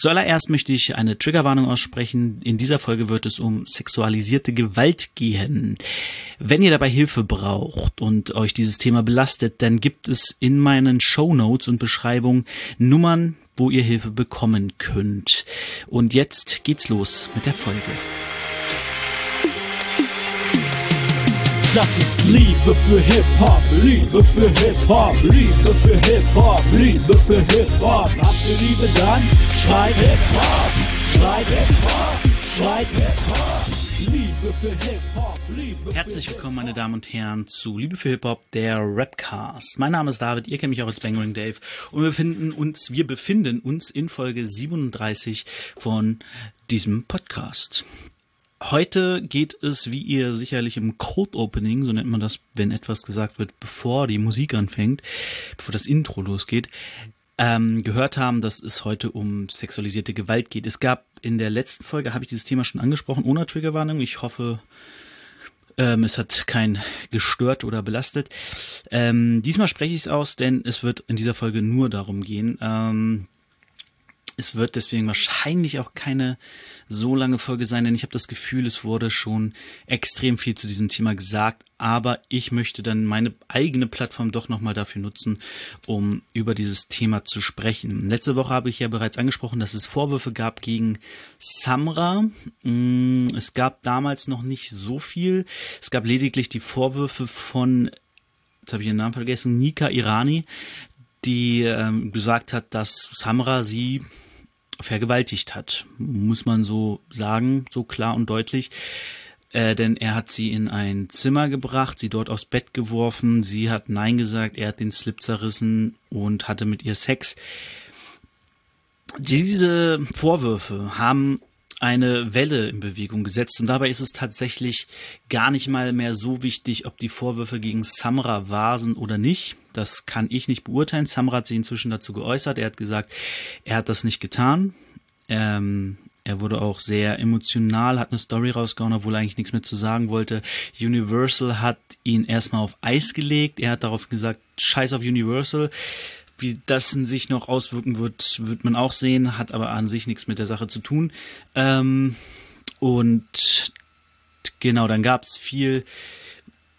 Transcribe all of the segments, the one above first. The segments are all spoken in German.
Zuallererst möchte ich eine Triggerwarnung aussprechen. In dieser Folge wird es um sexualisierte Gewalt gehen. Wenn ihr dabei Hilfe braucht und euch dieses Thema belastet, dann gibt es in meinen Show Notes und Beschreibungen Nummern, wo ihr Hilfe bekommen könnt. Und jetzt geht's los mit der Folge. Das ist Liebe für Hip-Hop, Liebe für Hip-Hop, Liebe für Hip-Hop, Liebe für Hip-Hop. Habt ihr Liebe dann? Schreit Hip-Hop, schreit Hip-Hop, schreit Hip-Hop. Liebe für Hip-Hop, Liebe Herzlich willkommen, meine Damen und Herren, zu Liebe für Hip-Hop, der Rapcast. Mein Name ist David, ihr kennt mich auch als Bangering Dave und wir befinden uns, wir befinden uns in Folge 37 von diesem Podcast. Heute geht es, wie ihr sicherlich im Cold Opening, so nennt man das, wenn etwas gesagt wird, bevor die Musik anfängt, bevor das Intro losgeht, ähm, gehört haben, dass es heute um sexualisierte Gewalt geht. Es gab in der letzten Folge, habe ich dieses Thema schon angesprochen, ohne Triggerwarnung. Ich hoffe, ähm, es hat kein gestört oder belastet. Ähm, diesmal spreche ich es aus, denn es wird in dieser Folge nur darum gehen. Ähm, es wird deswegen wahrscheinlich auch keine so lange Folge sein, denn ich habe das Gefühl, es wurde schon extrem viel zu diesem Thema gesagt, aber ich möchte dann meine eigene Plattform doch nochmal dafür nutzen, um über dieses Thema zu sprechen. Letzte Woche habe ich ja bereits angesprochen, dass es Vorwürfe gab gegen Samra. Mm, es gab damals noch nicht so viel. Es gab lediglich die Vorwürfe von jetzt habe ich ihren Namen vergessen, Nika Irani, die ähm, gesagt hat, dass Samra sie vergewaltigt hat. Muss man so sagen, so klar und deutlich. Äh, denn er hat sie in ein Zimmer gebracht, sie dort aufs Bett geworfen, sie hat Nein gesagt, er hat den Slip zerrissen und hatte mit ihr Sex. Diese Vorwürfe haben eine Welle in Bewegung gesetzt und dabei ist es tatsächlich gar nicht mal mehr so wichtig, ob die Vorwürfe gegen Samra wahr sind oder nicht. Das kann ich nicht beurteilen. Samra hat sich inzwischen dazu geäußert. Er hat gesagt, er hat das nicht getan. Ähm, er wurde auch sehr emotional, hat eine Story rausgehauen, obwohl er eigentlich nichts mehr zu sagen wollte. Universal hat ihn erstmal auf Eis gelegt. Er hat darauf gesagt, scheiß auf Universal. Wie das in sich noch auswirken wird, wird man auch sehen, hat aber an sich nichts mit der Sache zu tun. Ähm, und genau, dann gab es viel,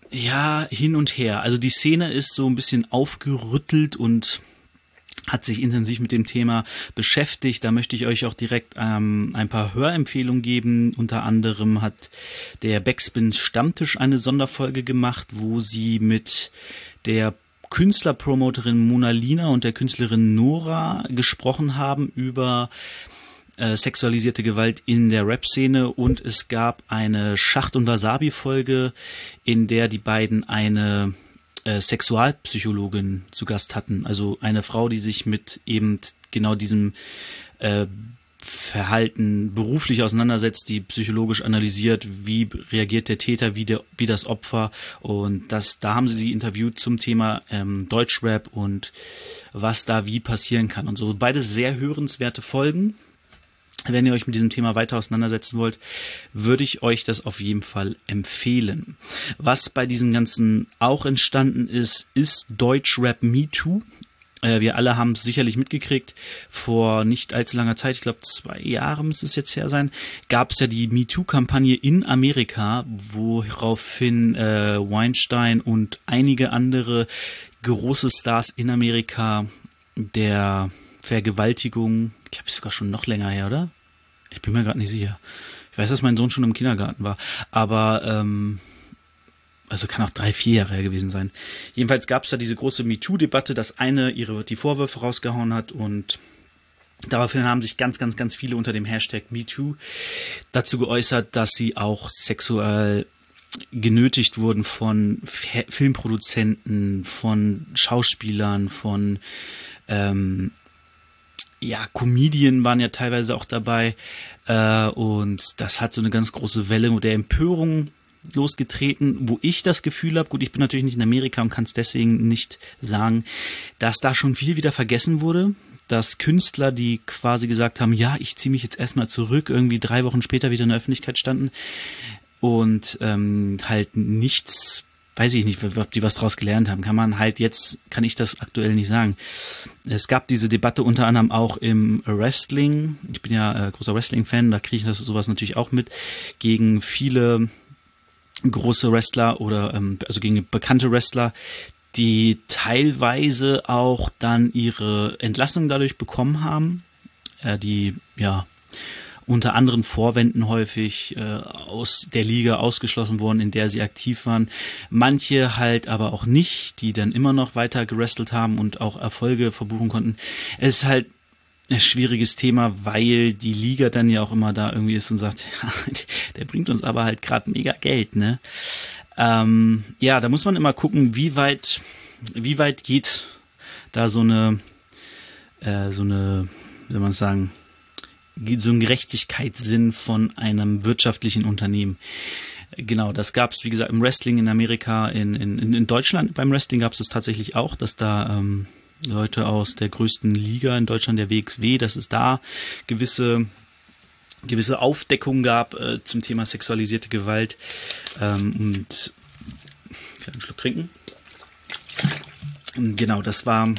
ja, hin und her. Also die Szene ist so ein bisschen aufgerüttelt und hat sich intensiv mit dem Thema beschäftigt. Da möchte ich euch auch direkt ähm, ein paar Hörempfehlungen geben. Unter anderem hat der Backspins Stammtisch eine Sonderfolge gemacht, wo sie mit der Künstlerpromoterin Mona Lina und der Künstlerin Nora gesprochen haben über äh, sexualisierte Gewalt in der Rap-Szene und es gab eine Schacht- und Wasabi-Folge, in der die beiden eine äh, Sexualpsychologin zu Gast hatten. Also eine Frau, die sich mit eben genau diesem äh, Verhalten beruflich auseinandersetzt, die psychologisch analysiert, wie reagiert der Täter, wie, der, wie das Opfer. Und das, da haben sie sie interviewt zum Thema ähm, Deutschrap und was da wie passieren kann. Und so beide sehr hörenswerte Folgen. Wenn ihr euch mit diesem Thema weiter auseinandersetzen wollt, würde ich euch das auf jeden Fall empfehlen. Was bei diesen ganzen auch entstanden ist, ist Deutschrap Me Too. Äh, wir alle haben es sicherlich mitgekriegt. Vor nicht allzu langer Zeit, ich glaube zwei Jahre müsste es jetzt her sein, gab es ja die MeToo-Kampagne in Amerika, woraufhin äh, Weinstein und einige andere große Stars in Amerika der Vergewaltigung, ich glaube, ist sogar schon noch länger her, oder? Ich bin mir gerade nicht sicher. Ich weiß, dass mein Sohn schon im Kindergarten war, aber ähm, also kann auch drei, vier Jahre her gewesen sein. Jedenfalls gab es da diese große MeToo-Debatte, dass eine ihre die Vorwürfe rausgehauen hat und daraufhin haben sich ganz, ganz, ganz viele unter dem Hashtag MeToo dazu geäußert, dass sie auch sexuell genötigt wurden von Filmproduzenten, von Schauspielern, von ähm, ja, Comedien waren ja teilweise auch dabei äh, und das hat so eine ganz große Welle der Empörung losgetreten, wo ich das Gefühl habe, gut, ich bin natürlich nicht in Amerika und kann es deswegen nicht sagen, dass da schon viel wieder vergessen wurde, dass Künstler, die quasi gesagt haben, ja, ich ziehe mich jetzt erstmal zurück, irgendwie drei Wochen später wieder in der Öffentlichkeit standen und ähm, halt nichts weiß ich nicht, ob die was draus gelernt haben. Kann man halt jetzt, kann ich das aktuell nicht sagen. Es gab diese Debatte unter anderem auch im Wrestling. Ich bin ja äh, großer Wrestling-Fan, da kriege ich das sowas natürlich auch mit. Gegen viele große Wrestler oder ähm, also gegen bekannte Wrestler, die teilweise auch dann ihre Entlassung dadurch bekommen haben, äh, die ja unter anderen Vorwänden häufig äh, aus der Liga ausgeschlossen wurden, in der sie aktiv waren. Manche halt aber auch nicht, die dann immer noch weiter gerestelt haben und auch Erfolge verbuchen konnten. Es ist halt schwieriges Thema, weil die Liga dann ja auch immer da irgendwie ist und sagt, der bringt uns aber halt gerade mega Geld, ne? Ähm, ja, da muss man immer gucken, wie weit, wie weit geht da so eine, äh, so eine, wie soll man sagen, so ein Gerechtigkeitssinn von einem wirtschaftlichen Unternehmen. Genau, das gab es, wie gesagt, im Wrestling in Amerika, in, in, in Deutschland beim Wrestling gab es das tatsächlich auch, dass da ähm, Leute aus der größten Liga in Deutschland, der WXW, dass es da gewisse gewisse Aufdeckung gab äh, zum Thema sexualisierte Gewalt. Ähm, und kleinen Schluck trinken. Genau, das war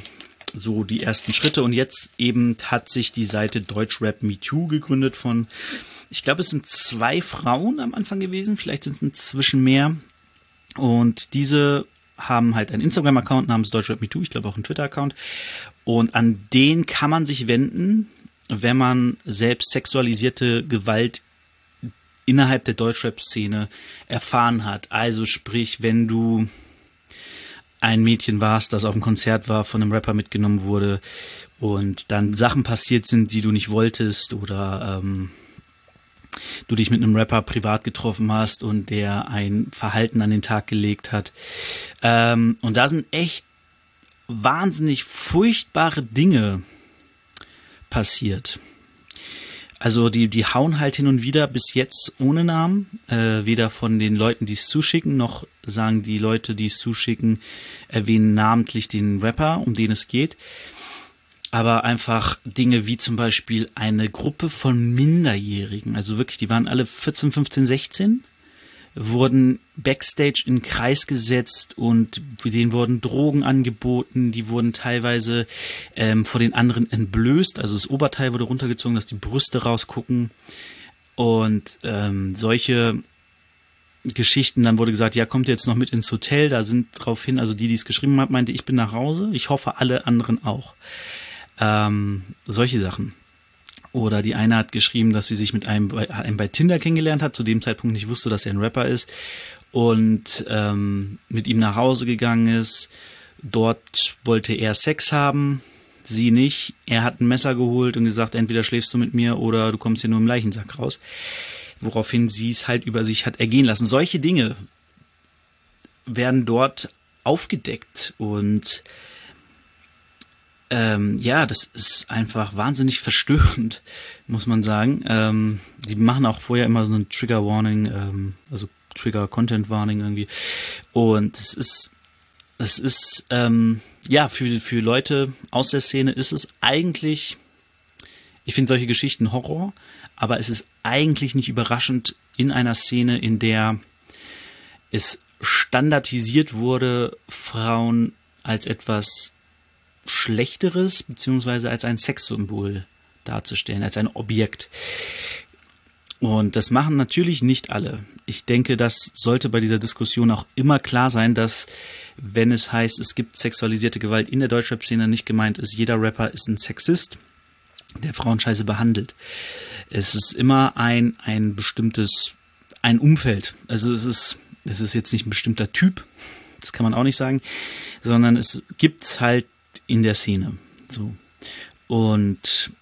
so die ersten Schritte. Und jetzt eben hat sich die Seite Deutschrap Me Too gegründet von, ich glaube, es sind zwei Frauen am Anfang gewesen, vielleicht sind es inzwischen mehr. Und diese haben halt einen Instagram-Account namens Deutschrap Me Too, ich glaube auch einen Twitter-Account und an den kann man sich wenden, wenn man selbst sexualisierte Gewalt innerhalb der Deutschrap-Szene erfahren hat. Also sprich, wenn du ein Mädchen warst, das auf dem Konzert war, von einem Rapper mitgenommen wurde und dann Sachen passiert sind, die du nicht wolltest oder ähm, du dich mit einem Rapper privat getroffen hast und der ein Verhalten an den Tag gelegt hat. Ähm, und da sind echt wahnsinnig furchtbare Dinge passiert. Also die, die hauen halt hin und wieder bis jetzt ohne Namen, äh, weder von den Leuten, die es zuschicken, noch sagen die Leute, die es zuschicken, erwähnen namentlich den Rapper, um den es geht. Aber einfach Dinge wie zum Beispiel eine Gruppe von Minderjährigen, also wirklich, die waren alle 14, 15, 16 wurden backstage in Kreis gesetzt und denen wurden Drogen angeboten, die wurden teilweise ähm, vor den anderen entblößt, also das Oberteil wurde runtergezogen, dass die Brüste rausgucken und ähm, solche Geschichten, dann wurde gesagt, ja, kommt jetzt noch mit ins Hotel, da sind drauf hin, also die, die es geschrieben hat, meinte, ich bin nach Hause, ich hoffe alle anderen auch. Ähm, solche Sachen. Oder die eine hat geschrieben, dass sie sich mit einem, einem bei Tinder kennengelernt hat, zu dem Zeitpunkt nicht wusste, dass er ein Rapper ist und ähm, mit ihm nach Hause gegangen ist. Dort wollte er Sex haben, sie nicht. Er hat ein Messer geholt und gesagt, entweder schläfst du mit mir oder du kommst hier nur im Leichensack raus. Woraufhin sie es halt über sich hat ergehen lassen. Solche Dinge werden dort aufgedeckt und ähm, ja, das ist einfach wahnsinnig verstörend, muss man sagen. Ähm, die machen auch vorher immer so ein Trigger Warning, ähm, also Trigger Content Warning irgendwie. Und es ist, es ist, ähm, ja, für, für Leute aus der Szene ist es eigentlich, ich finde solche Geschichten Horror, aber es ist eigentlich nicht überraschend in einer Szene, in der es standardisiert wurde, Frauen als etwas Schlechteres, beziehungsweise als ein Sexsymbol darzustellen, als ein Objekt. Und das machen natürlich nicht alle. Ich denke, das sollte bei dieser Diskussion auch immer klar sein, dass wenn es heißt, es gibt sexualisierte Gewalt in der Deutschrap-Szene, nicht gemeint ist, jeder Rapper ist ein Sexist, der Frauen scheiße behandelt. Es ist immer ein, ein bestimmtes, ein Umfeld. Also es ist, es ist jetzt nicht ein bestimmter Typ, das kann man auch nicht sagen, sondern es gibt halt in der Szene. So. Und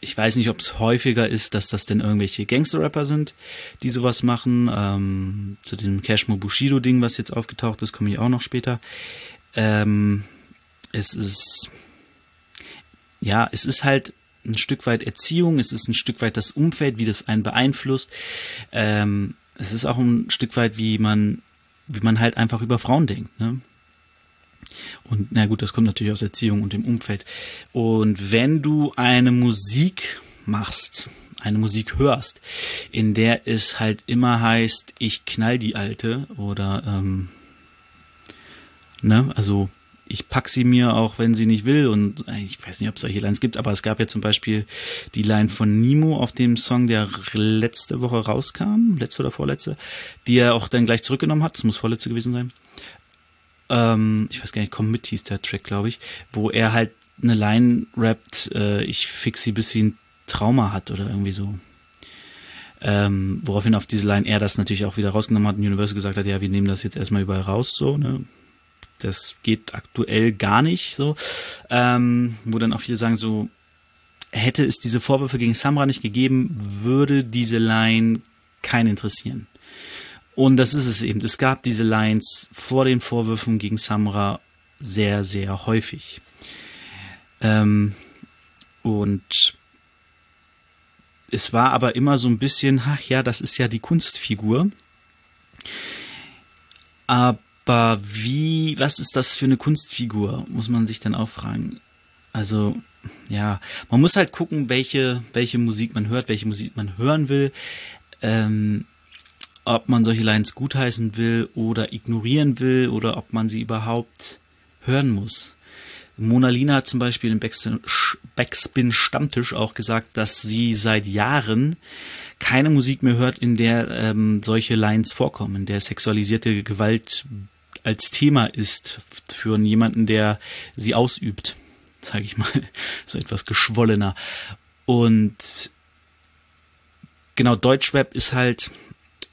ich weiß nicht, ob es häufiger ist, dass das denn irgendwelche Gangster-Rapper sind, die sowas machen. Ähm, zu dem Cashmo Bushido-Ding, was jetzt aufgetaucht ist, komme ich auch noch später. Ähm, es ist, ja, es ist halt ein Stück weit Erziehung, es ist ein Stück weit das Umfeld, wie das einen beeinflusst. Ähm, es ist auch ein Stück weit, wie man, wie man halt einfach über Frauen denkt. Ne? Und na gut, das kommt natürlich aus Erziehung und dem Umfeld. Und wenn du eine Musik machst, eine Musik hörst, in der es halt immer heißt, ich knall die Alte oder ähm, ne, also ich pack sie mir auch, wenn sie nicht will. Und äh, ich weiß nicht, ob es solche Lines gibt, aber es gab ja zum Beispiel die Line von Nemo auf dem Song, der letzte Woche rauskam, letzte oder vorletzte, die er auch dann gleich zurückgenommen hat. Das muss vorletzte gewesen sein. Ähm, ich weiß gar nicht, komm mit hieß der Track, glaube ich, wo er halt eine Line rappt, äh, ich fix sie, bis sie ein Trauma hat oder irgendwie so. Ähm, woraufhin auf diese Line er das natürlich auch wieder rausgenommen hat und Universal gesagt hat, ja, wir nehmen das jetzt erstmal überall raus, so, ne? Das geht aktuell gar nicht so. Ähm, wo dann auch viele sagen, so, hätte es diese Vorwürfe gegen Samra nicht gegeben, würde diese Line keinen interessieren. Und das ist es eben. Es gab diese Lines vor den Vorwürfen gegen Samra sehr, sehr häufig. Ähm, und es war aber immer so ein bisschen, ach ja, das ist ja die Kunstfigur. Aber wie, was ist das für eine Kunstfigur, muss man sich dann auch fragen. Also, ja, man muss halt gucken, welche, welche Musik man hört, welche Musik man hören will, ähm, ob man solche Lines gutheißen will oder ignorieren will oder ob man sie überhaupt hören muss. Mona Lina hat zum Beispiel im Backspin Stammtisch auch gesagt, dass sie seit Jahren keine Musik mehr hört, in der ähm, solche Lines vorkommen, in der sexualisierte Gewalt als Thema ist für jemanden, der sie ausübt, sage ich mal, so etwas geschwollener. Und genau, Deutschrap ist halt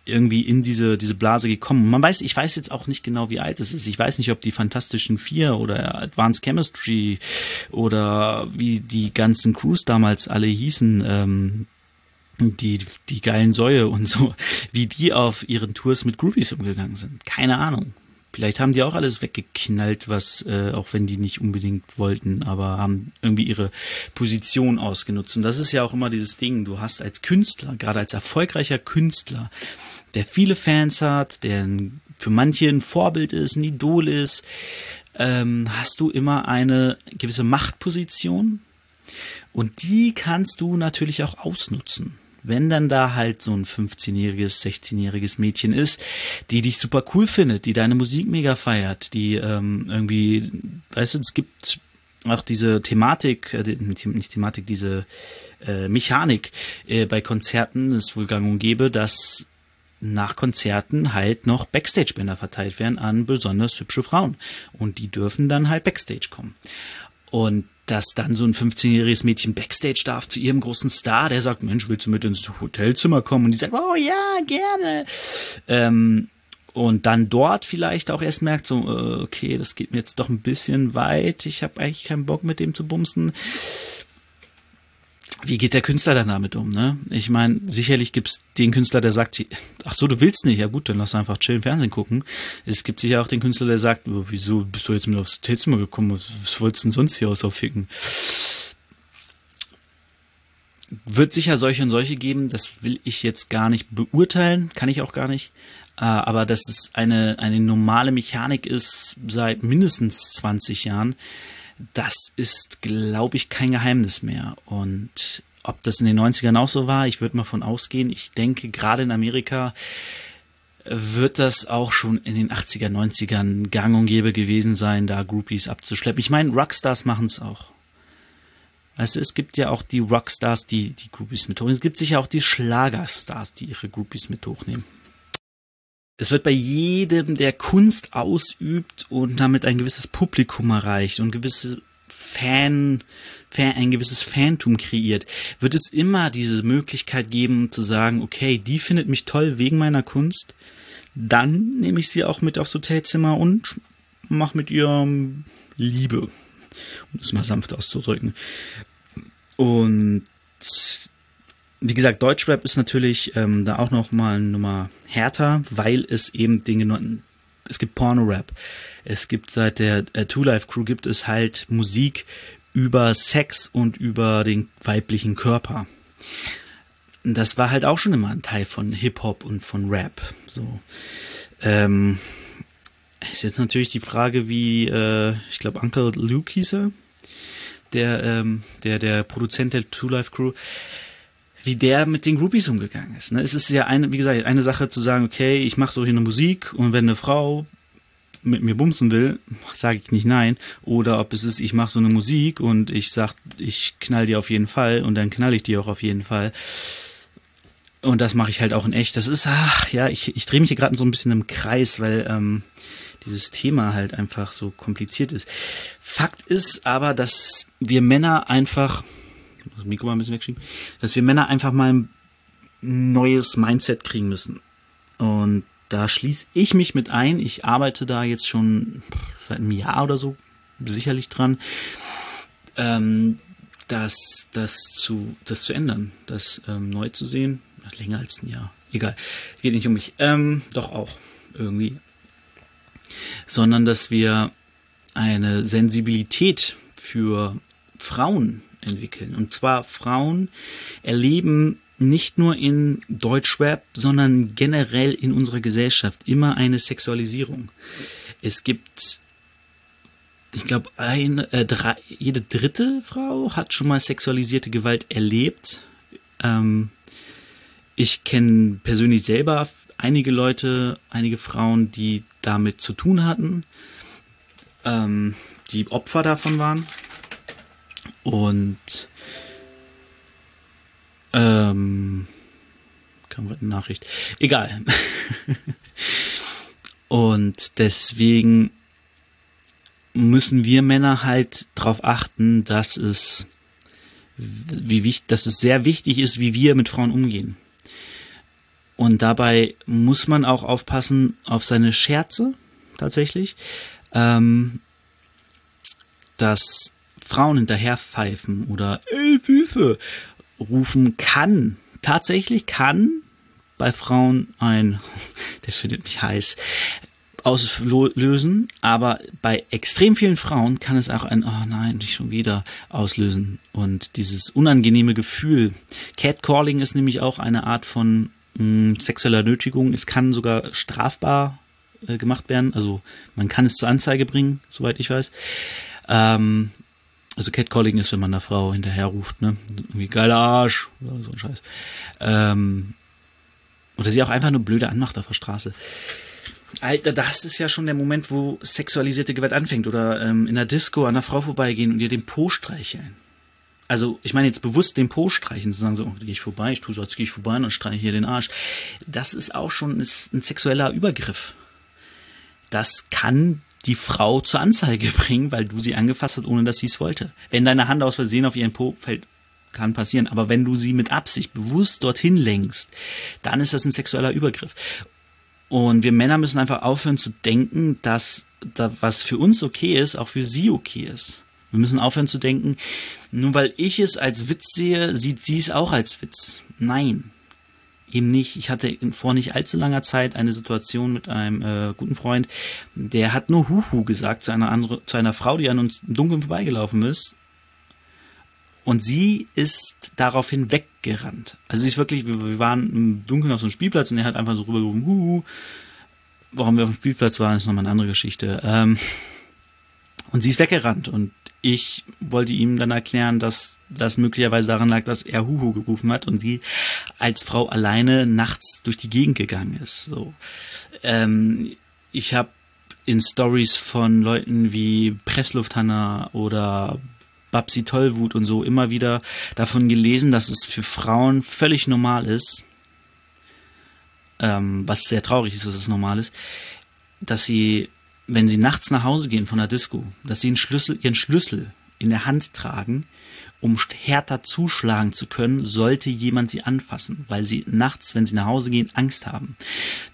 irgendwie in diese, diese Blase gekommen. Man weiß, ich weiß jetzt auch nicht genau, wie alt es ist. Ich weiß nicht, ob die Fantastischen Vier oder Advanced Chemistry oder wie die ganzen Crews damals alle hießen, ähm, die, die geilen Säue und so, wie die auf ihren Tours mit Groupies umgegangen sind. Keine Ahnung. Vielleicht haben die auch alles weggeknallt, was, äh, auch wenn die nicht unbedingt wollten, aber haben irgendwie ihre Position ausgenutzt. Und das ist ja auch immer dieses Ding, du hast als Künstler, gerade als erfolgreicher Künstler, der viele Fans hat, der für manche ein Vorbild ist, ein Idol ist, ähm, hast du immer eine gewisse Machtposition? Und die kannst du natürlich auch ausnutzen. Wenn dann da halt so ein 15-jähriges, 16-jähriges Mädchen ist, die dich super cool findet, die deine Musik mega feiert, die ähm, irgendwie, weißt du, es gibt auch diese Thematik, äh, nicht Thematik, diese äh, Mechanik äh, bei Konzerten ist wohl gang und gäbe, dass nach Konzerten halt noch Backstage-Bänder verteilt werden an besonders hübsche Frauen. Und die dürfen dann halt Backstage kommen. Und dass dann so ein 15-jähriges Mädchen Backstage darf zu ihrem großen Star, der sagt, Mensch, willst du mit ins Hotelzimmer kommen? Und die sagt, oh ja, gerne. Ähm, und dann dort vielleicht auch erst merkt, so, äh, okay, das geht mir jetzt doch ein bisschen weit, ich habe eigentlich keinen Bock mit dem zu bumsen wie geht der Künstler dann damit um, ne? Ich meine, sicherlich gibt's den Künstler, der sagt, ach so, du willst nicht, ja gut, dann lass einfach chillen Fernsehen gucken. Es gibt sicher auch den Künstler, der sagt, oh, wieso bist du jetzt mit aufs Hotelzimmer gekommen, was wolltest du denn sonst hier aus aufficken? Wird sicher solche und solche geben, das will ich jetzt gar nicht beurteilen, kann ich auch gar nicht. Äh, aber dass es eine, eine normale Mechanik ist seit mindestens 20 Jahren, das ist, glaube ich, kein Geheimnis mehr. Und ob das in den 90ern auch so war, ich würde mal von ausgehen. Ich denke, gerade in Amerika wird das auch schon in den 80er, 90ern gang und gäbe gewesen sein, da Groupies abzuschleppen. Ich meine, Rockstars machen es auch. Du, es gibt ja auch die Rockstars, die die Groupies mit hochnehmen. Es gibt sicher auch die Schlagerstars, die ihre Groupies mit hochnehmen. Es wird bei jedem, der Kunst ausübt und damit ein gewisses Publikum erreicht und gewisse Fan, Fan, ein gewisses Phantom kreiert, wird es immer diese Möglichkeit geben zu sagen, okay, die findet mich toll wegen meiner Kunst, dann nehme ich sie auch mit aufs Hotelzimmer und mach mit ihr Liebe, um es mal sanft auszudrücken. Und wie gesagt, Deutschrap ist natürlich ähm, da auch noch mal eine Nummer härter, weil es eben Dinge nur, es gibt Porno-Rap. Es gibt seit der äh, Two Life Crew gibt es halt Musik über Sex und über den weiblichen Körper. Das war halt auch schon immer ein Teil von Hip-Hop und von Rap. So. Ähm, ist jetzt natürlich die Frage, wie, äh, ich glaube, Uncle Luke hieß er, der, ähm, der, der Produzent der Two Life Crew wie der mit den Groupies umgegangen ist. Ne? Es ist ja eine, wie gesagt, eine Sache zu sagen, okay, ich mache so eine Musik und wenn eine Frau mit mir bumsen will, sage ich nicht nein. Oder ob es ist, ich mache so eine Musik und ich sag, ich knall die auf jeden Fall und dann knall ich die auch auf jeden Fall. Und das mache ich halt auch in echt. Das ist, ach ja, ich, ich drehe mich hier gerade so ein bisschen im Kreis, weil ähm, dieses Thema halt einfach so kompliziert ist. Fakt ist aber, dass wir Männer einfach, das Mikro mal ein bisschen wegschieben, dass wir Männer einfach mal ein neues Mindset kriegen müssen. Und da schließe ich mich mit ein. Ich arbeite da jetzt schon seit einem Jahr oder so sicherlich dran, ähm, das, das, zu, das zu ändern, das ähm, neu zu sehen. Länger als ein Jahr. Egal, geht nicht um mich. Ähm, doch auch irgendwie. Sondern dass wir eine Sensibilität für Frauen entwickeln. Und zwar Frauen erleben nicht nur in Deutschrap, sondern generell in unserer Gesellschaft immer eine Sexualisierung. Es gibt, ich glaube, äh, jede dritte Frau hat schon mal sexualisierte Gewalt erlebt. Ähm, ich kenne persönlich selber einige Leute, einige Frauen, die damit zu tun hatten, ähm, die Opfer davon waren. Und ähm, kam gerade eine Nachricht. Egal. Und deswegen müssen wir Männer halt darauf achten, dass es, wie wichtig, dass es sehr wichtig ist, wie wir mit Frauen umgehen. Und dabei muss man auch aufpassen auf seine Scherze, tatsächlich. Ähm, dass Frauen hinterher pfeifen oder ey, Süße rufen kann, tatsächlich kann bei Frauen ein, der findet mich heiß, auslösen, aber bei extrem vielen Frauen kann es auch ein, oh nein, nicht schon wieder auslösen und dieses unangenehme Gefühl. Catcalling ist nämlich auch eine Art von mh, hm, sexueller Nötigung. Es kann sogar strafbar äh, gemacht werden, also man kann es zur Anzeige bringen, soweit ich weiß. Ähm, also Catcalling ist, wenn man einer Frau hinterher ruft, ne? Irgendwie geiler Arsch oder so ein Scheiß. Ähm, oder sie auch einfach nur blöde anmacht auf der Straße. Alter, das ist ja schon der Moment, wo sexualisierte Gewalt anfängt. Oder ähm, in der Disco an einer Frau vorbeigehen und ihr den Po streicheln. Also, ich meine jetzt bewusst den Po streichen, zu sagen so, oh, gehe ich vorbei, ich tue so, als gehe ich vorbei und streiche hier den Arsch. Das ist auch schon ist ein sexueller Übergriff. Das kann die Frau zur Anzeige bringen, weil du sie angefasst hast, ohne dass sie es wollte. Wenn deine Hand aus Versehen auf ihren Po fällt, kann passieren. Aber wenn du sie mit Absicht bewusst dorthin lenkst, dann ist das ein sexueller Übergriff. Und wir Männer müssen einfach aufhören zu denken, dass da was für uns okay ist, auch für sie okay ist. Wir müssen aufhören zu denken, nur weil ich es als Witz sehe, sieht sie es auch als Witz. Nein eben nicht. Ich hatte vor nicht allzu langer Zeit eine Situation mit einem äh, guten Freund, der hat nur Huhu gesagt zu einer andere, zu einer Frau, die an uns im Dunkeln vorbeigelaufen ist. Und sie ist daraufhin weggerannt. Also sie ist wirklich, wir, waren im Dunkeln auf so einem Spielplatz und er hat einfach so rübergerufen, Huhu. Warum wir auf dem Spielplatz waren, ist nochmal eine andere Geschichte. Ähm, und sie ist weggerannt und ich wollte ihm dann erklären, dass das möglicherweise daran lag, dass er Huhu gerufen hat und sie als Frau alleine nachts durch die Gegend gegangen ist. So, ähm, ich habe in Stories von Leuten wie Presslufthanna oder Babsi Tollwut und so immer wieder davon gelesen, dass es für Frauen völlig normal ist, ähm, was sehr traurig ist, dass es normal ist, dass sie wenn sie nachts nach Hause gehen von der Disco, dass sie Schlüssel, ihren Schlüssel in der Hand tragen, um härter zuschlagen zu können, sollte jemand sie anfassen, weil sie nachts, wenn sie nach Hause gehen, Angst haben.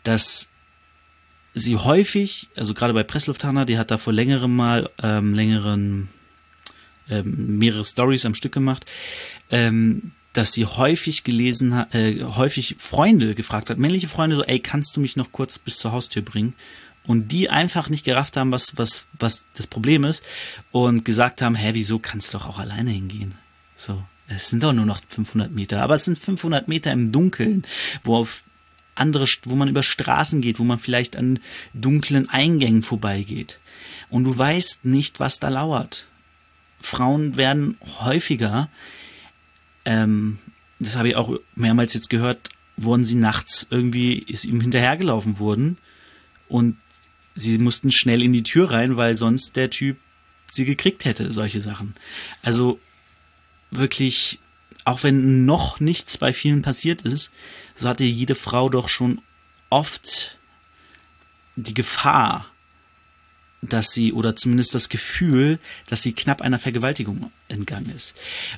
Dass sie häufig, also gerade bei Presslufthansa, die hat da vor längerem mal ähm, längeren ähm, mehrere Stories am Stück gemacht, ähm, dass sie häufig gelesen äh, häufig Freunde gefragt hat, männliche Freunde so, ey, kannst du mich noch kurz bis zur Haustür bringen? Und die einfach nicht gerafft haben, was, was, was das Problem ist und gesagt haben, hä, wieso kannst du doch auch alleine hingehen? So, es sind doch nur noch 500 Meter, aber es sind 500 Meter im Dunkeln, wo auf andere, wo man über Straßen geht, wo man vielleicht an dunklen Eingängen vorbeigeht. Und du weißt nicht, was da lauert. Frauen werden häufiger ähm, das habe ich auch mehrmals jetzt gehört, wurden sie nachts irgendwie, ist ihm hinterhergelaufen worden und sie mussten schnell in die Tür rein, weil sonst der Typ sie gekriegt hätte, solche Sachen. Also wirklich, auch wenn noch nichts bei vielen passiert ist, so hatte jede Frau doch schon oft die Gefahr, dass sie oder zumindest das Gefühl, dass sie knapp einer Vergewaltigung entgangen ist.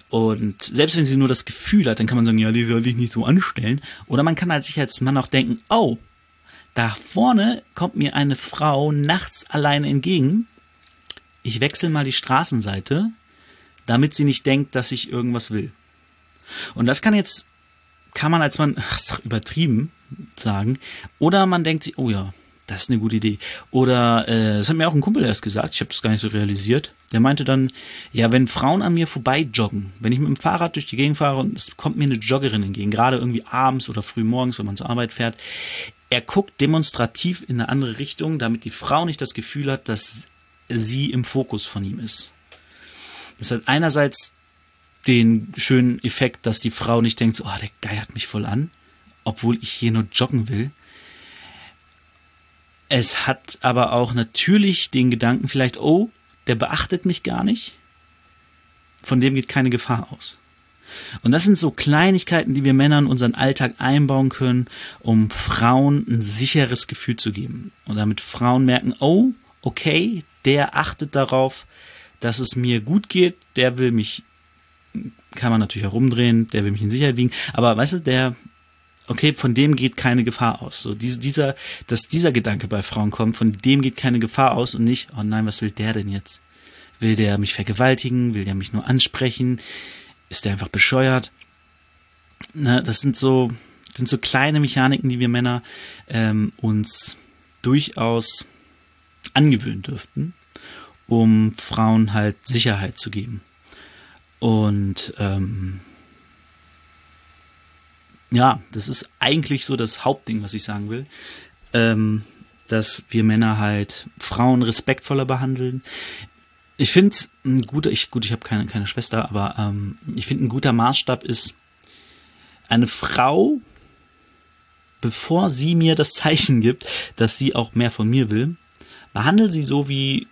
Und selbst wenn sie nur das Gefühl hat, dann kann man sagen, ja, die soll ich nicht so anstellen. Oder man kann halt sich als Mann auch denken, oh, da vorne kommt mir eine Frau nachts alleine entgegen. Ich wechsle mal die Straßenseite, damit sie nicht denkt, dass ich irgendwas will. Und das kann jetzt, kann man als Mann, ach, ist doch übertrieben sagen. Oder man denkt sich, oh ja, das ist eine gute Idee. Oder äh, das hat mir auch ein Kumpel erst gesagt, ich habe das gar nicht so realisiert. Der meinte dann, ja, wenn Frauen an mir vorbei joggen, wenn ich mit dem Fahrrad durch die Gegend fahre und es kommt mir eine Joggerin entgegen, gerade irgendwie abends oder früh morgens, wenn man zur Arbeit fährt, er guckt demonstrativ in eine andere Richtung, damit die Frau nicht das Gefühl hat, dass sie im Fokus von ihm ist. Das hat einerseits den schönen Effekt, dass die Frau nicht denkt, oh, der geiert mich voll an, obwohl ich hier nur joggen will. Es hat aber auch natürlich den Gedanken vielleicht, oh, der beachtet mich gar nicht. Von dem geht keine Gefahr aus. Und das sind so Kleinigkeiten, die wir Männern in unseren Alltag einbauen können, um Frauen ein sicheres Gefühl zu geben. Und damit Frauen merken, oh, okay, der achtet darauf, dass es mir gut geht, der will mich, kann man natürlich herumdrehen, der will mich in Sicherheit wiegen, aber weißt du, der okay, von dem geht keine Gefahr aus. So dieser, dass dieser Gedanke bei Frauen kommt, von dem geht keine Gefahr aus und nicht, oh nein, was will der denn jetzt? Will der mich vergewaltigen? Will der mich nur ansprechen? Ist der einfach bescheuert? Na, das sind so, sind so kleine Mechaniken, die wir Männer ähm, uns durchaus angewöhnen dürften, um Frauen halt Sicherheit zu geben. Und ähm, ja, das ist eigentlich so das Hauptding, was ich sagen will. Ähm, dass wir Männer halt Frauen respektvoller behandeln. Ich finde ein guter, ich gut, ich habe keine keine Schwester, aber ähm, ich finde ein guter Maßstab ist eine Frau, bevor sie mir das Zeichen gibt, dass sie auch mehr von mir will, behandle sie so wie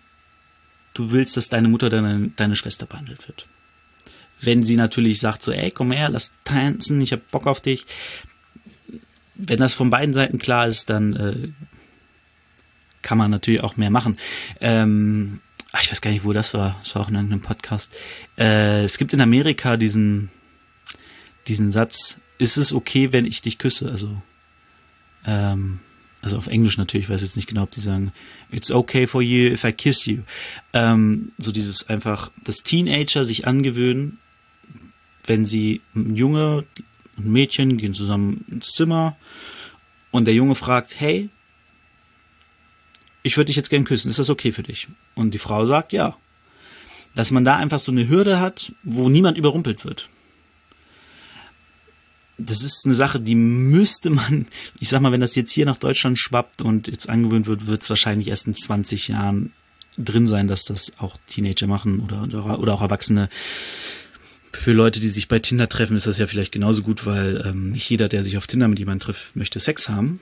du willst, dass deine Mutter deine deine Schwester behandelt wird wenn sie natürlich sagt so, ey, komm her, lass tanzen, ich hab Bock auf dich. Wenn das von beiden Seiten klar ist, dann äh, kann man natürlich auch mehr machen. Ähm, ach, ich weiß gar nicht, wo das war. Das war auch in einem Podcast. Äh, es gibt in Amerika diesen, diesen Satz, ist es okay, wenn ich dich küsse? Also, ähm, also auf Englisch natürlich, ich weiß jetzt nicht genau, ob die sagen, it's okay for you if I kiss you. Ähm, so dieses einfach, dass Teenager sich angewöhnen, wenn sie ein Junge und ein Mädchen gehen zusammen ins Zimmer und der Junge fragt, hey, ich würde dich jetzt gern küssen, ist das okay für dich? Und die Frau sagt, ja. Dass man da einfach so eine Hürde hat, wo niemand überrumpelt wird. Das ist eine Sache, die müsste man, ich sag mal, wenn das jetzt hier nach Deutschland schwappt und jetzt angewöhnt wird, wird es wahrscheinlich erst in 20 Jahren drin sein, dass das auch Teenager machen oder, oder, auch Erwachsene für Leute, die sich bei Tinder treffen, ist das ja vielleicht genauso gut, weil ähm, nicht jeder, der sich auf Tinder mit jemandem trifft, möchte Sex haben.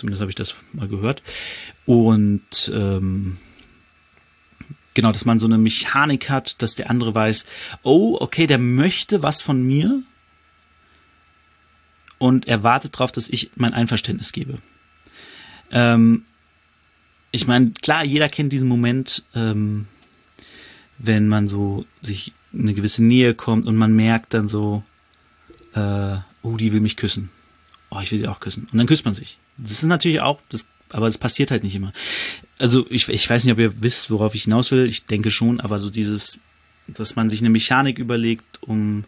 Zumindest habe ich das mal gehört. Und ähm, genau, dass man so eine Mechanik hat, dass der andere weiß, oh, okay, der möchte was von mir und er wartet darauf, dass ich mein Einverständnis gebe. Ähm, ich meine, klar, jeder kennt diesen Moment, ähm, wenn man so sich eine gewisse Nähe kommt und man merkt dann so, äh, oh, die will mich küssen. Oh, ich will sie auch küssen. Und dann küsst man sich. Das ist natürlich auch, das, aber das passiert halt nicht immer. Also ich, ich weiß nicht, ob ihr wisst, worauf ich hinaus will. Ich denke schon, aber so dieses, dass man sich eine Mechanik überlegt, um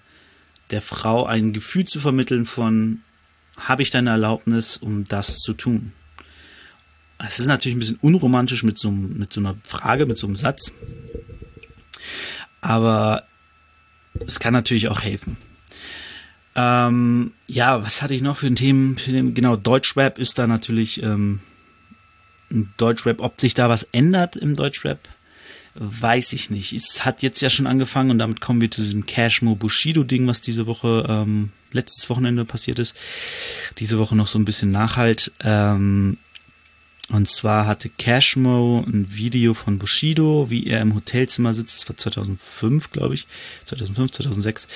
der Frau ein Gefühl zu vermitteln von, habe ich deine Erlaubnis, um das zu tun? Es ist natürlich ein bisschen unromantisch mit so, mit so einer Frage, mit so einem Satz. Aber es kann natürlich auch helfen. Ähm, ja, was hatte ich noch für ein Thema? Genau, Deutschrap ist da natürlich ähm, Deutschrap, ob sich da was ändert im Deutschrap. weiß ich nicht. Es hat jetzt ja schon angefangen und damit kommen wir zu diesem Cashmo Bushido Ding, was diese Woche, ähm, letztes Wochenende passiert ist. Diese Woche noch so ein bisschen Nachhalt. Ähm, und zwar hatte Cashmo ein Video von Bushido, wie er im Hotelzimmer sitzt. Das war 2005, glaube ich. 2005, 2006.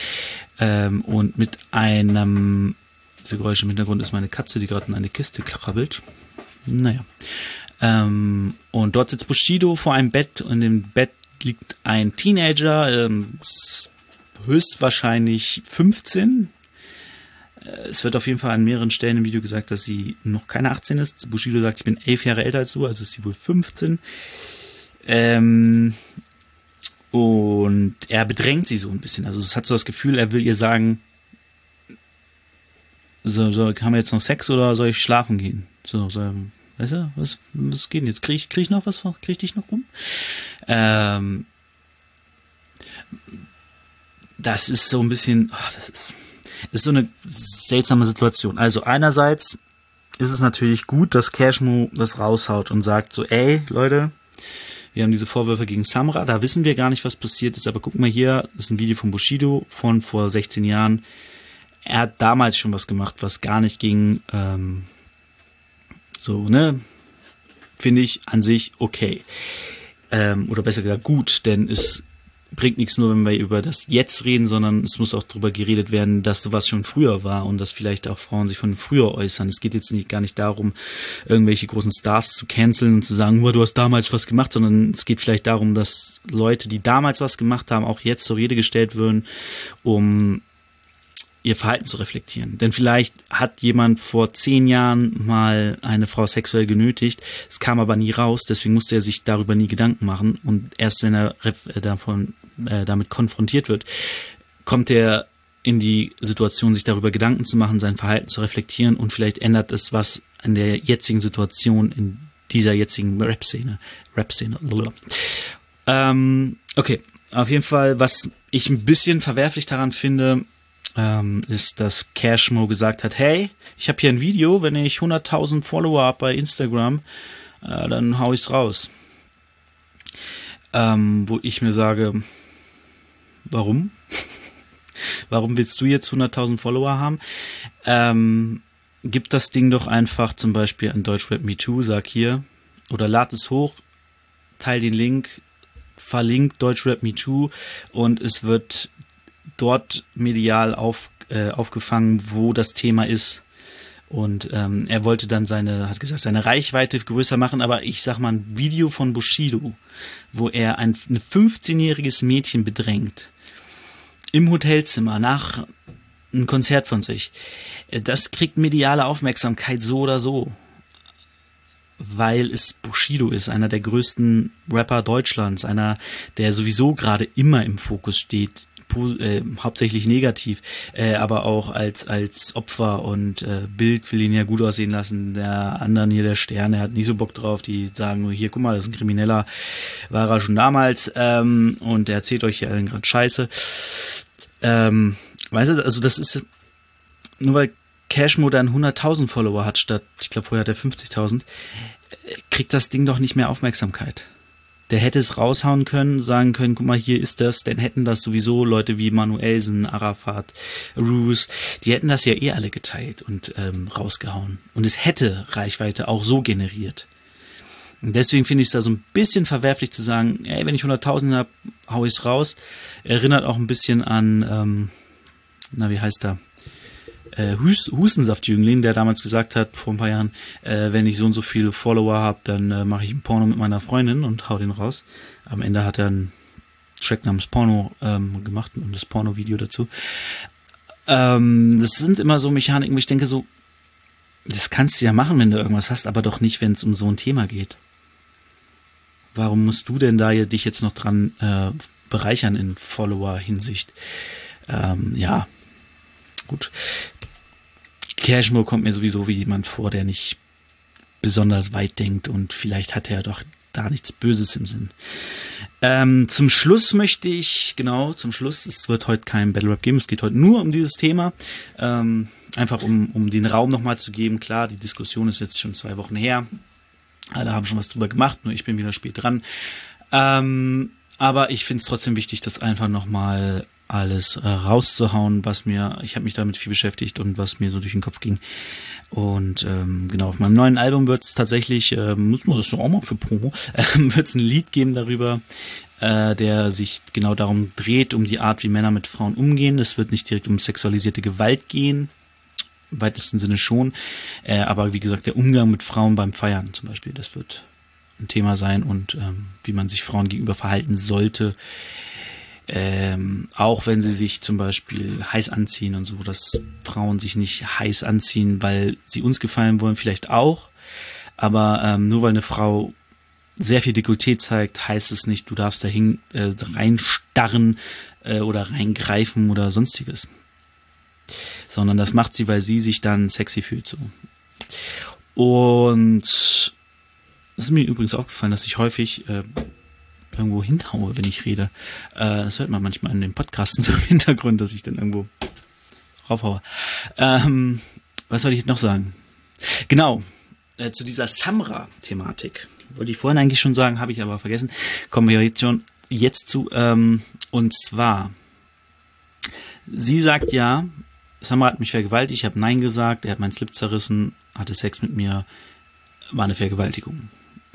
Ähm, und mit einem, diese Geräusche im Hintergrund ist meine Katze, die gerade in eine Kiste krabbelt. Naja. Ähm, und dort sitzt Bushido vor einem Bett und im Bett liegt ein Teenager, ähm, höchstwahrscheinlich 15. Es wird auf jeden Fall an mehreren Stellen im Video gesagt, dass sie noch keine 18 ist. Bushido sagt, ich bin elf Jahre älter als du, also ist sie wohl 15. Ähm, und er bedrängt sie so ein bisschen. Also es hat so das Gefühl, er will ihr sagen, so, so, haben wir jetzt noch Sex oder soll ich schlafen gehen? So, so Weißt du, was, was geht denn jetzt? Krieg, krieg ich noch was? Krieg ich dich noch rum? Ähm, das ist so ein bisschen, oh, das ist, ist so eine seltsame Situation. Also einerseits ist es natürlich gut, dass Cashmo das raushaut und sagt so, ey, Leute, wir haben diese Vorwürfe gegen Samra, da wissen wir gar nicht, was passiert ist, aber guck mal hier, das ist ein Video von Bushido von vor 16 Jahren. Er hat damals schon was gemacht, was gar nicht ging, ähm, so, ne? Finde ich an sich okay. Ähm, oder besser gesagt gut, denn es bringt nichts nur, wenn wir über das Jetzt reden, sondern es muss auch darüber geredet werden, dass sowas schon früher war und dass vielleicht auch Frauen sich von früher äußern. Es geht jetzt nicht, gar nicht darum, irgendwelche großen Stars zu canceln und zu sagen, du hast damals was gemacht, sondern es geht vielleicht darum, dass Leute, die damals was gemacht haben, auch jetzt zur Rede gestellt würden, um ihr Verhalten zu reflektieren. Denn vielleicht hat jemand vor zehn Jahren mal eine Frau sexuell genötigt, es kam aber nie raus, deswegen musste er sich darüber nie Gedanken machen und erst wenn er äh, davon äh, damit konfrontiert wird, kommt er in die Situation, sich darüber Gedanken zu machen, sein Verhalten zu reflektieren und vielleicht ändert es was an der jetzigen Situation in dieser jetzigen Rap-Szene. Rap-Szene. Ähm, okay, auf jeden Fall, was ich ein bisschen verwerflich daran finde, ähm, ist, dass Cashmo gesagt hat, hey, ich habe hier ein Video, wenn ich 100.000 Follower habe bei Instagram, äh, dann hau ich's raus. Ähm, wo ich mir sage, warum? warum willst du jetzt 100.000 Follower haben? Ähm, gib das Ding doch einfach zum Beispiel an Deutschrap Me Too, sag hier, oder lad es hoch, teil den Link, verlinkt Deutschrap Me Too und es wird dort medial auf, äh, aufgefangen, wo das Thema ist. Und ähm, er wollte dann seine, hat gesagt, seine Reichweite größer machen, aber ich sag mal, ein Video von Bushido, wo er ein, ein 15-jähriges Mädchen bedrängt, im Hotelzimmer, nach einem Konzert von sich, äh, das kriegt mediale Aufmerksamkeit so oder so. Weil es Bushido ist, einer der größten Rapper Deutschlands, einer, der sowieso gerade immer im Fokus steht, äh, hauptsächlich negativ, äh, aber auch als als Opfer und äh, Bild will ihn ja gut aussehen lassen. Der anderen hier, der Stern, der hat nicht so Bock drauf. Die sagen nur hier, guck mal, das ist ein Krimineller, war er schon damals ähm, und der erzählt euch hier allen gerade Scheiße. Ähm, weißt du, also das ist nur weil Cashmo dann 100.000 Follower hat statt, ich glaube vorher hat er 50.000, äh, kriegt das Ding doch nicht mehr Aufmerksamkeit der hätte es raushauen können, sagen können, guck mal, hier ist das, dann hätten das sowieso Leute wie Manuelsen, Arafat, Roos, die hätten das ja eh alle geteilt und ähm, rausgehauen. Und es hätte Reichweite auch so generiert. Und deswegen finde ich es da so ein bisschen verwerflich zu sagen, ey, wenn ich 100.000 habe, hau ich's raus. Erinnert auch ein bisschen an, ähm, na, wie heißt er? Äh, Hus Hustensaftjüngling, der damals gesagt hat, vor ein paar Jahren, äh, wenn ich so und so viele Follower habe, dann äh, mache ich ein Porno mit meiner Freundin und hau den raus. Am Ende hat er einen Track namens Porno ähm, gemacht und das Porno-Video dazu. Ähm, das sind immer so Mechaniken, wo ich denke so, das kannst du ja machen, wenn du irgendwas hast, aber doch nicht, wenn es um so ein Thema geht. Warum musst du denn da dich jetzt noch dran äh, bereichern in Follower-Hinsicht? Ähm, ja, gut. Cashmo kommt mir sowieso wie jemand vor, der nicht besonders weit denkt und vielleicht hat er doch da nichts Böses im Sinn. Ähm, zum Schluss möchte ich, genau, zum Schluss, es wird heute kein Battle Rap geben, es geht heute nur um dieses Thema. Ähm, einfach um, um den Raum nochmal zu geben. Klar, die Diskussion ist jetzt schon zwei Wochen her. Alle haben schon was drüber gemacht, nur ich bin wieder spät dran. Ähm, aber ich finde es trotzdem wichtig, das einfach nochmal alles äh, rauszuhauen, was mir, ich habe mich damit viel beschäftigt und was mir so durch den Kopf ging. Und ähm, genau, auf meinem neuen Album wird es tatsächlich, äh, muss man das auch mal für Promo, äh, wird es ein Lied geben darüber, äh, der sich genau darum dreht, um die Art, wie Männer mit Frauen umgehen. Es wird nicht direkt um sexualisierte Gewalt gehen, im weitesten Sinne schon, äh, aber wie gesagt, der Umgang mit Frauen beim Feiern zum Beispiel, das wird ein Thema sein und ähm, wie man sich Frauen gegenüber verhalten sollte ähm, auch wenn sie sich zum Beispiel heiß anziehen und so, dass Frauen sich nicht heiß anziehen, weil sie uns gefallen wollen, vielleicht auch. Aber ähm, nur weil eine Frau sehr viel Dekolleté zeigt, heißt es nicht, du darfst da äh, reinstarren äh, oder reingreifen oder sonstiges. Sondern das macht sie, weil sie sich dann sexy fühlt so. Und es ist mir übrigens aufgefallen, dass ich häufig äh, irgendwo hinhaue, wenn ich rede. Äh, das hört man manchmal in den Podcasten so im Hintergrund, dass ich dann irgendwo raufhaue. Ähm, was soll ich noch sagen? Genau, äh, zu dieser Samra-Thematik. Wollte ich vorhin eigentlich schon sagen, habe ich aber vergessen. Kommen wir jetzt schon jetzt zu. Ähm, und zwar, sie sagt ja, Samra hat mich vergewaltigt, ich habe Nein gesagt, er hat meinen Slip zerrissen, hatte Sex mit mir, war eine Vergewaltigung.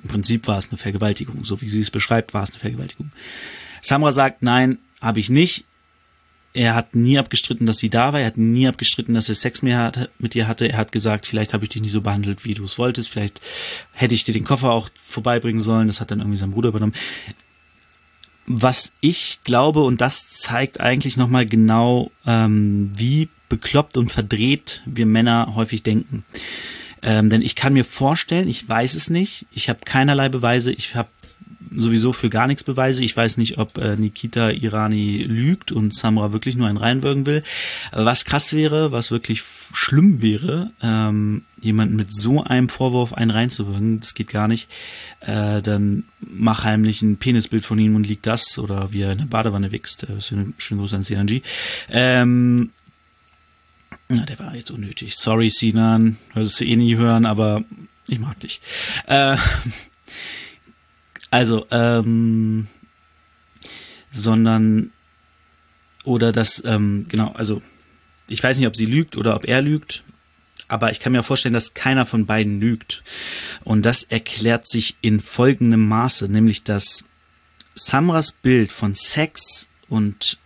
Im Prinzip war es eine Vergewaltigung. So wie sie es beschreibt, war es eine Vergewaltigung. Samra sagt, nein, habe ich nicht. Er hat nie abgestritten, dass sie da war. Er hat nie abgestritten, dass er Sex mit ihr hatte. Er hat gesagt, vielleicht habe ich dich nicht so behandelt, wie du es wolltest. Vielleicht hätte ich dir den Koffer auch vorbeibringen sollen. Das hat dann irgendwie sein Bruder übernommen. Was ich glaube, und das zeigt eigentlich nochmal genau, ähm, wie bekloppt und verdreht wir Männer häufig denken. Ähm, denn ich kann mir vorstellen, ich weiß es nicht, ich habe keinerlei Beweise, ich habe sowieso für gar nichts Beweise. Ich weiß nicht, ob äh, Nikita Irani lügt und Samra wirklich nur einen reinwirken will. Was krass wäre, was wirklich schlimm wäre, ähm, jemanden mit so einem Vorwurf einen reinzuwirken, das geht gar nicht. Äh, dann mach heimlich ein Penisbild von ihm und liegt das oder wie er in der Badewanne wächst. Äh, schönen Gruß an CNG. Ähm, na, der war jetzt unnötig. Sorry, Sinan. Hörst du eh nie hören, aber ich mag dich. Äh, also, ähm, sondern, oder das, ähm, genau, also, ich weiß nicht, ob sie lügt oder ob er lügt, aber ich kann mir vorstellen, dass keiner von beiden lügt. Und das erklärt sich in folgendem Maße, nämlich dass Samras Bild von Sex und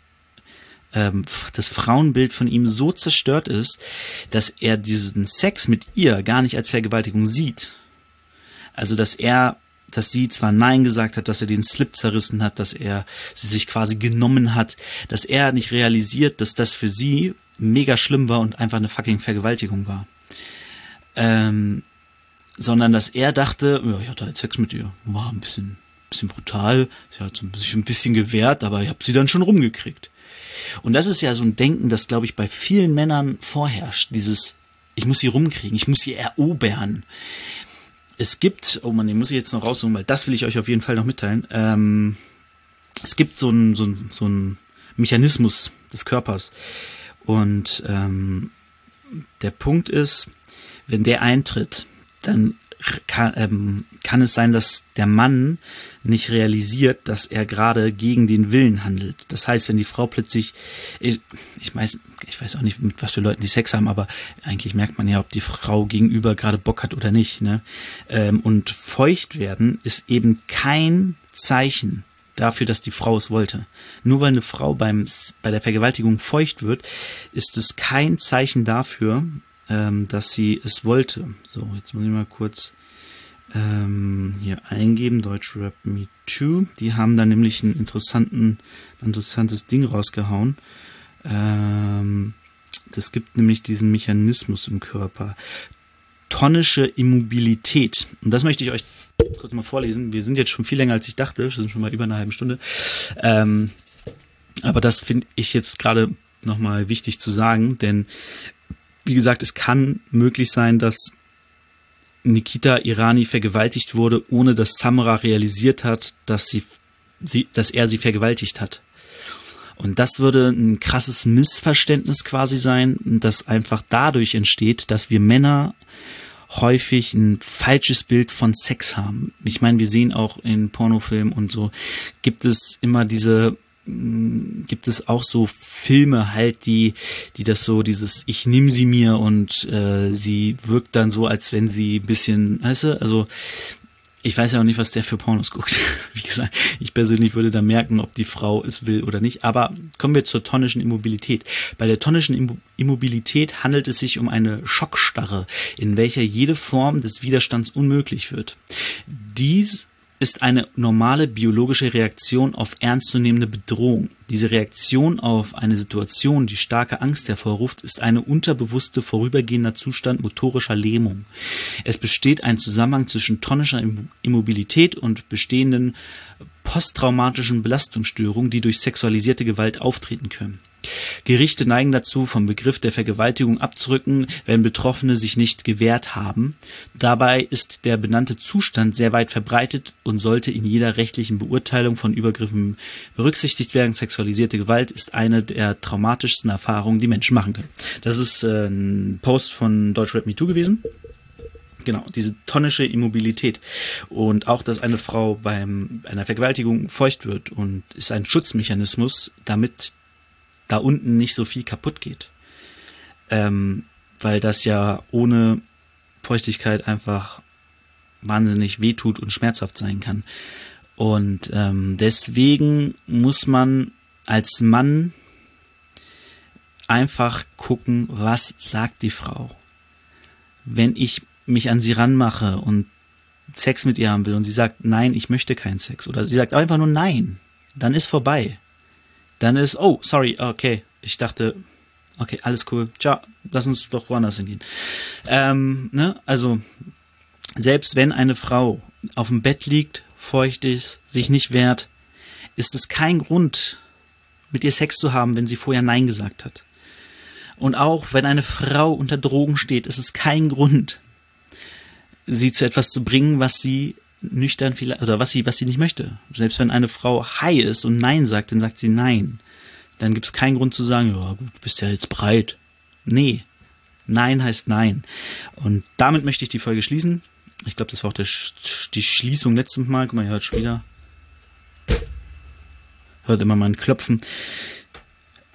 ähm, das Frauenbild von ihm so zerstört ist, dass er diesen Sex mit ihr gar nicht als Vergewaltigung sieht. Also, dass er, dass sie zwar Nein gesagt hat, dass er den Slip zerrissen hat, dass er sie sich quasi genommen hat, dass er nicht realisiert, dass das für sie mega schlimm war und einfach eine fucking Vergewaltigung war. Ähm, sondern dass er dachte, ja, ich hatte halt Sex mit ihr. War ein bisschen, bisschen brutal. Sie hat sich ein bisschen gewehrt, aber ich habe sie dann schon rumgekriegt. Und das ist ja so ein Denken, das, glaube ich, bei vielen Männern vorherrscht. Dieses, ich muss sie rumkriegen, ich muss sie erobern. Es gibt, oh man, den muss ich jetzt noch raussuchen, weil das will ich euch auf jeden Fall noch mitteilen. Ähm, es gibt so einen so so ein Mechanismus des Körpers. Und ähm, der Punkt ist, wenn der eintritt, dann kann, ähm, kann es sein, dass der Mann nicht realisiert, dass er gerade gegen den Willen handelt. Das heißt, wenn die Frau plötzlich, ich, ich weiß, ich weiß auch nicht, mit was für Leuten die Sex haben, aber eigentlich merkt man ja, ob die Frau gegenüber gerade Bock hat oder nicht. Ne? Ähm, und feucht werden ist eben kein Zeichen dafür, dass die Frau es wollte. Nur weil eine Frau beim, bei der Vergewaltigung feucht wird, ist es kein Zeichen dafür, ähm, dass sie es wollte. So, jetzt muss ich mal kurz ähm, hier eingeben, Deutsch Rap Me Too. Die haben da nämlich ein interessanten, interessantes Ding rausgehauen. Ähm, das gibt nämlich diesen Mechanismus im Körper. Tonische Immobilität. Und das möchte ich euch kurz mal vorlesen. Wir sind jetzt schon viel länger als ich dachte. Wir sind schon mal über eine halbe Stunde. Ähm, aber das finde ich jetzt gerade nochmal wichtig zu sagen, denn wie gesagt, es kann möglich sein, dass Nikita Irani vergewaltigt wurde, ohne dass Samra realisiert hat, dass sie, sie, dass er sie vergewaltigt hat. Und das würde ein krasses Missverständnis quasi sein, das einfach dadurch entsteht, dass wir Männer häufig ein falsches Bild von Sex haben. Ich meine, wir sehen auch in Pornofilmen und so, gibt es immer diese gibt es auch so Filme halt, die, die das so, dieses Ich nimm sie mir und äh, sie wirkt dann so, als wenn sie ein bisschen, weißt du, also ich weiß ja auch nicht, was der für Pornos guckt. Wie gesagt, ich persönlich würde da merken, ob die Frau es will oder nicht. Aber kommen wir zur tonischen Immobilität. Bei der tonischen Immobilität handelt es sich um eine Schockstarre, in welcher jede Form des Widerstands unmöglich wird. Dies ist eine normale biologische Reaktion auf ernstzunehmende Bedrohung. Diese Reaktion auf eine Situation, die starke Angst hervorruft, ist eine unterbewusste vorübergehender Zustand motorischer Lähmung. Es besteht ein Zusammenhang zwischen tonischer Immobilität und bestehenden posttraumatischen Belastungsstörungen, die durch sexualisierte Gewalt auftreten können. Gerichte neigen dazu, vom Begriff der Vergewaltigung abzurücken, wenn Betroffene sich nicht gewehrt haben. Dabei ist der benannte Zustand sehr weit verbreitet und sollte in jeder rechtlichen Beurteilung von Übergriffen berücksichtigt werden. Sexualisierte Gewalt ist eine der traumatischsten Erfahrungen, die Menschen machen können. Das ist äh, ein Post von Deutschrap MeToo gewesen. Genau, diese tonnische Immobilität. Und auch, dass eine Frau beim einer Vergewaltigung feucht wird und ist ein Schutzmechanismus, damit da unten nicht so viel kaputt geht. Ähm, weil das ja ohne Feuchtigkeit einfach wahnsinnig wehtut und schmerzhaft sein kann. Und ähm, deswegen muss man als Mann einfach gucken, was sagt die Frau. Wenn ich mich an sie ranmache und Sex mit ihr haben will und sie sagt, nein, ich möchte keinen Sex, oder sie sagt einfach nur nein, dann ist vorbei dann ist, oh, sorry, okay, ich dachte, okay, alles cool, ciao, lass uns doch woanders hingehen. Ähm, ne? Also, selbst wenn eine Frau auf dem Bett liegt, feucht ist, sich nicht wehrt, ist es kein Grund, mit ihr Sex zu haben, wenn sie vorher Nein gesagt hat. Und auch wenn eine Frau unter Drogen steht, ist es kein Grund, sie zu etwas zu bringen, was sie nüchtern vielleicht, oder was sie, was sie nicht möchte. Selbst wenn eine Frau high ist und Nein sagt, dann sagt sie Nein. Dann gibt es keinen Grund zu sagen, ja du bist ja jetzt breit. Nee. Nein heißt Nein. Und damit möchte ich die Folge schließen. Ich glaube, das war auch der, die Schließung letztes Mal. Guck mal, ihr hört schon wieder. Hört immer mein Klopfen.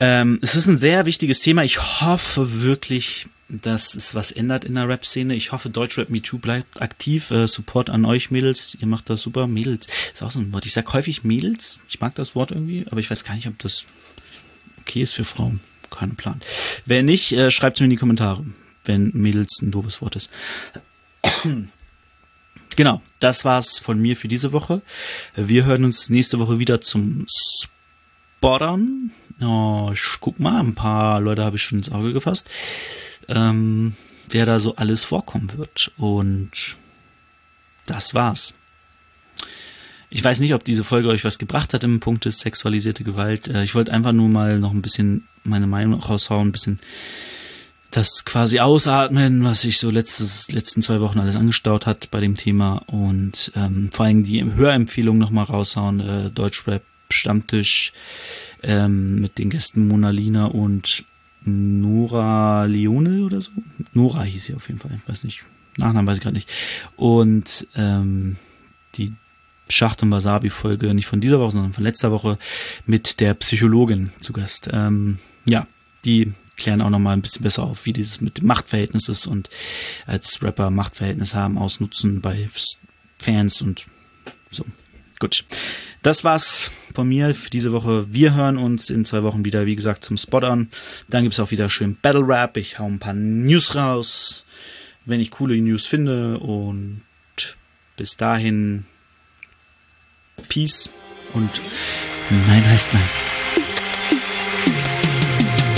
Ähm, es ist ein sehr wichtiges Thema. Ich hoffe wirklich, dass es was ändert in der Rap-Szene. Ich hoffe, Deutschrap Me Too bleibt aktiv. Äh, Support an euch Mädels. Ihr macht das super. Mädels ist auch so ein Wort. Ich sag häufig Mädels. Ich mag das Wort irgendwie, aber ich weiß gar nicht, ob das okay ist für Frauen. Keinen Plan. Wenn nicht, äh, schreibt es mir in die Kommentare, wenn Mädels ein doofes Wort ist. genau, das war's von mir für diese Woche. Wir hören uns nächste Woche wieder zum Spottern. Oh, ich guck mal, ein paar Leute habe ich schon ins Auge gefasst ähm, der da so alles vorkommen wird. Und das war's. Ich weiß nicht, ob diese Folge euch was gebracht hat im Punkt des sexualisierte Gewalt. Äh, ich wollte einfach nur mal noch ein bisschen meine Meinung raushauen, ein bisschen das quasi ausatmen, was sich so letztes, letzten zwei Wochen alles angestaut hat bei dem Thema und ähm, vor allem die Hörempfehlung nochmal raushauen, äh, Deutschrap Stammtisch ähm, mit den Gästen Mona Lina und Nora Leone oder so. Nora hieß sie auf jeden Fall, ich weiß nicht. Nachnamen weiß ich gerade nicht. Und ähm, die Schacht und Wasabi-Folge, nicht von dieser Woche, sondern von letzter Woche, mit der Psychologin zu Gast. Ähm, ja, die klären auch nochmal ein bisschen besser auf, wie dieses mit dem Machtverhältnis ist und als Rapper Machtverhältnis haben, ausnutzen bei Fans und so. Gut. Das war's von mir für diese Woche. Wir hören uns in zwei Wochen wieder, wie gesagt, zum Spot an. Dann gibt's auch wieder schön Battle Rap. Ich hau ein paar News raus, wenn ich coole News finde. Und bis dahin Peace und Nein heißt Nein.